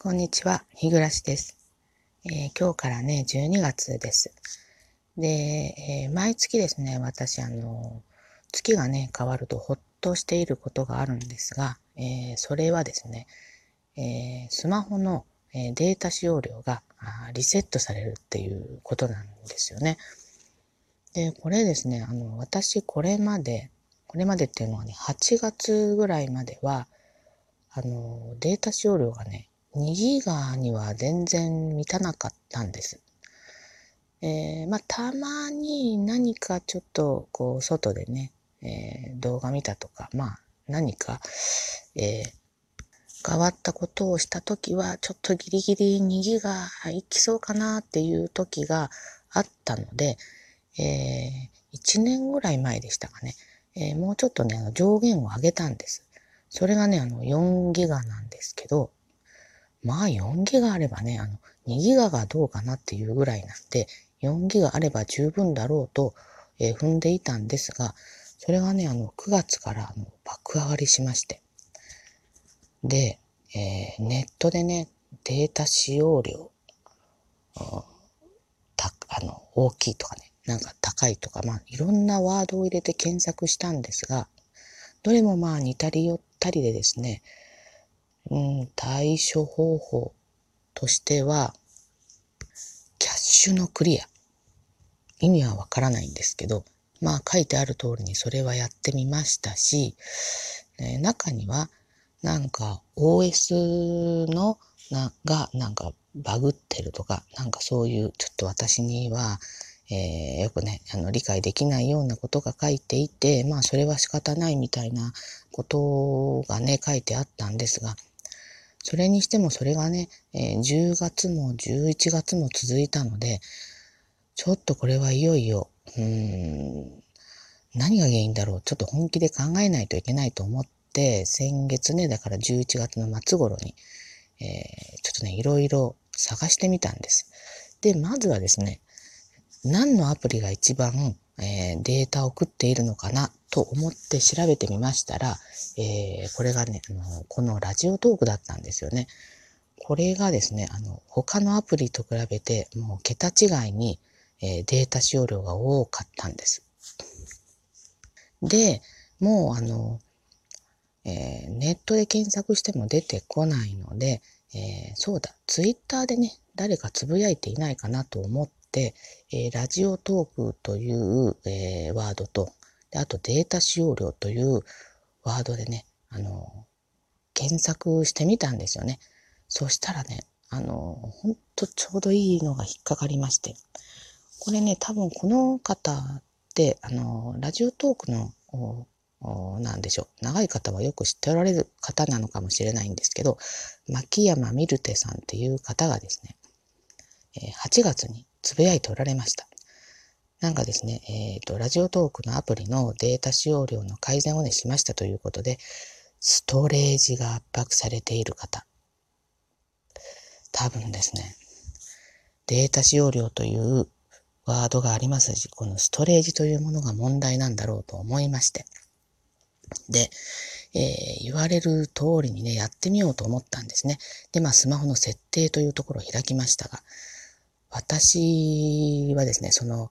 こんにちは、日暮です、えー、今日からね、12月です。で、えー、毎月ですね、私、あの、月がね、変わるとほっとしていることがあるんですが、えー、それはですね、えスマホの、えデータ使用量がリセットされるっていうことなんですよね。で、これですね、あの、私、これまで、これまでっていうのはね、8月ぐらいまでは、あの、データ使用量がね、2ギガには全然満たなかったんです。えー、まあ、たまに何かちょっと、こう、外でね、えー、動画見たとか、まあ、何か、えー、変わったことをしたときは、ちょっとギリギリ2ギガいきそうかなっていう時があったので、えー、1年ぐらい前でしたかね、えー、もうちょっとね、上限を上げたんです。それがね、あの、4ギガなんですけど、まあ4ギガあればね、あの、2ギガがどうかなっていうぐらいなんで、4ギガあれば十分だろうと、えー、踏んでいたんですが、それがね、あの、9月からあの爆上がりしまして。で、えー、ネットでね、データ使用量、た、あの、大きいとかね、なんか高いとか、まあ、いろんなワードを入れて検索したんですが、どれもまあ似たり寄ったりでですね、うん、対処方法としては、キャッシュのクリア。意味はわからないんですけど、まあ書いてある通りにそれはやってみましたし、え中にはなんか OS のながなんかバグってるとか、なんかそういうちょっと私には、えー、よくね、あの理解できないようなことが書いていて、まあそれは仕方ないみたいなことがね、書いてあったんですが、それにしてもそれがね、えー、10月も11月も続いたので、ちょっとこれはいよいよ、うん、何が原因だろう、ちょっと本気で考えないといけないと思って、先月ね、だから11月の末頃に、えー、ちょっとね、いろいろ探してみたんです。で、まずはですね、何のアプリが一番、えー、データを送っているのかなと思って調べてみましたら、えー、これがね、あの、このラジオトークだったんですよね。これがですね、あの、他のアプリと比べて、もう桁違いに、えー、データ使用量が多かったんです。で、もうあの、えー、ネットで検索しても出てこないので、えー、そうだ、ツイッターでね、誰かつぶやいていないかなと思って、えー、ラジオトークという、えー、ワードと、であとデータ使用量というワードでね、あの、検索してみたんですよね。そしたらね、あの、ほんとちょうどいいのが引っかかりまして。これね、多分この方って、あの、ラジオトークの、なんでしょう。長い方はよく知っておられる方なのかもしれないんですけど、牧山ミルテさんっていう方がですね、8月につぶやいておられました。なんかですね、えっ、ー、と、ラジオトークのアプリのデータ使用量の改善をね、しましたということで、ストレージが圧迫されている方。多分ですね、データ使用量というワードがありますし、このストレージというものが問題なんだろうと思いまして。で、えー、言われる通りにね、やってみようと思ったんですね。で、まあ、スマホの設定というところを開きましたが、私はですね、その、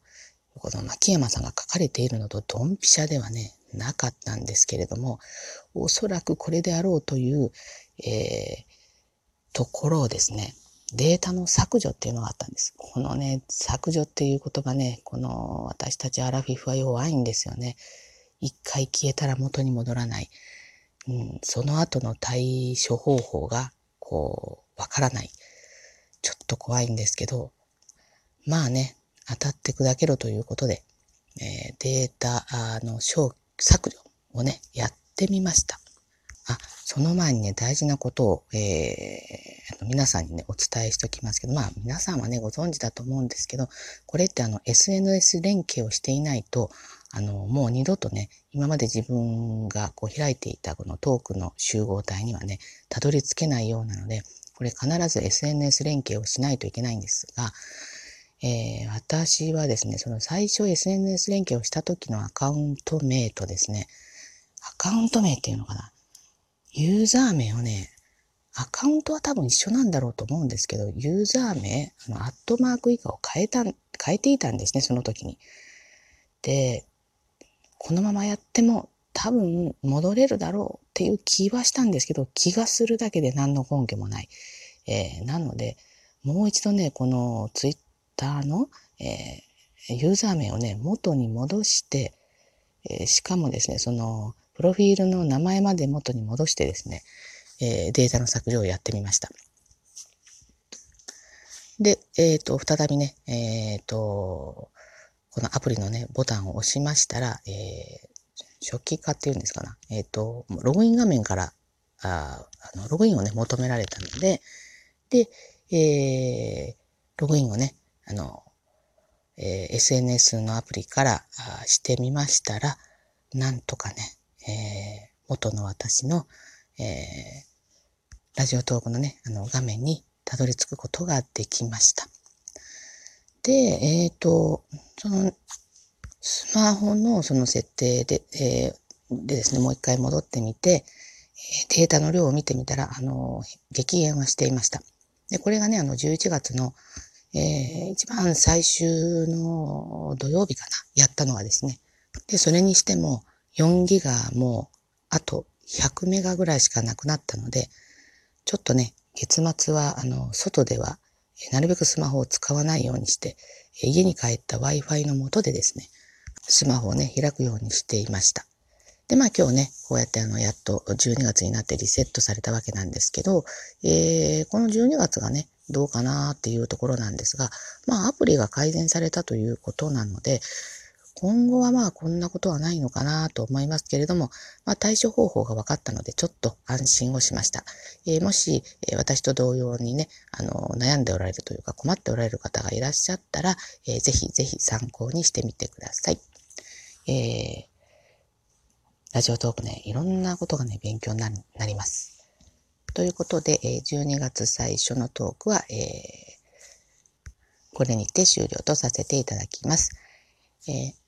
この牧山さんが書かれているのとドンピシャではね、なかったんですけれども、おそらくこれであろうという、えー、ところをですね、データの削除っていうのがあったんです。このね、削除っていう言葉ね、この私たちアラフィフは弱いんですよね。一回消えたら元に戻らない。うん、その後の対処方法が、こう、わからない。ちょっと怖いんですけど、まあね、当たって砕けろということで、えー、データの削除をね、やってみました。あ、その前にね、大事なことを、えー、皆さんにね、お伝えしておきますけど、まあ、皆さんはね、ご存知だと思うんですけど、これってあの、SNS 連携をしていないと、あの、もう二度とね、今まで自分がこう開いていたこのトークの集合体にはね、たどり着けないようなので、これ必ず SNS 連携をしないといけないんですが、えー、私はですね、その最初 SNS 連携をした時のアカウント名とですね、アカウント名っていうのかなユーザー名をね、アカウントは多分一緒なんだろうと思うんですけど、ユーザー名、あの、アットマーク以下を変えた、変えていたんですね、その時に。で、このままやっても多分戻れるだろうっていう気はしたんですけど、気がするだけで何の根拠もない。えー、なので、もう一度ね、このツイッターの、えー、ユーザー名をね、元に戻して、えー、しかもですね、その、プロフィールの名前まで元に戻してですね、えー、データの削除をやってみました。で、えっ、ー、と、再びね、えっ、ー、と、このアプリのね、ボタンを押しましたら、えー、初期化っていうんですかな。えっ、ー、と、ログイン画面から、ああのログインをね、求められたので、で、えー、ログインをね、あの、えー、SNS のアプリからしてみましたら、なんとかね、えー、元の私の、えー、ラジオトークのね、あの画面にたどり着くことができました。で、えっ、と、その、スマホのその設定で、えー、でですね、もう一回戻ってみて、データの量を見てみたら、あの、激減はしていました。で、これがね、あの、11月の、えー、一番最終の土曜日かな、やったのはですね。で、それにしても、4ギガもう、あと100メガぐらいしかなくなったので、ちょっとね、月末は、あの、外では、なるべくスマホを使わないようにして、家に帰った Wi-Fi の元でですね、スマホをね、開くようにしていました。で、まあ今日ね、こうやってあの、やっと12月になってリセットされたわけなんですけど、えー、この12月がね、どうかなっていうところなんですが、まあアプリが改善されたということなので、今後はまあこんなことはないのかなと思いますけれども、まあ対処方法が分かったのでちょっと安心をしました。えー、もし、えー、私と同様にね、あの、悩んでおられるというか困っておられる方がいらっしゃったら、えー、ぜひぜひ参考にしてみてください。えー、ラジオトークね、いろんなことがね、勉強になります。ということで、え12月最初のトークは、えー、これにて終了とさせていただきます。えー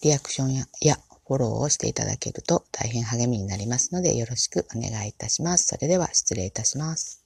リアクションややフォローをしていただけると大変励みになりますのでよろしくお願いいたします。それでは失礼いたします。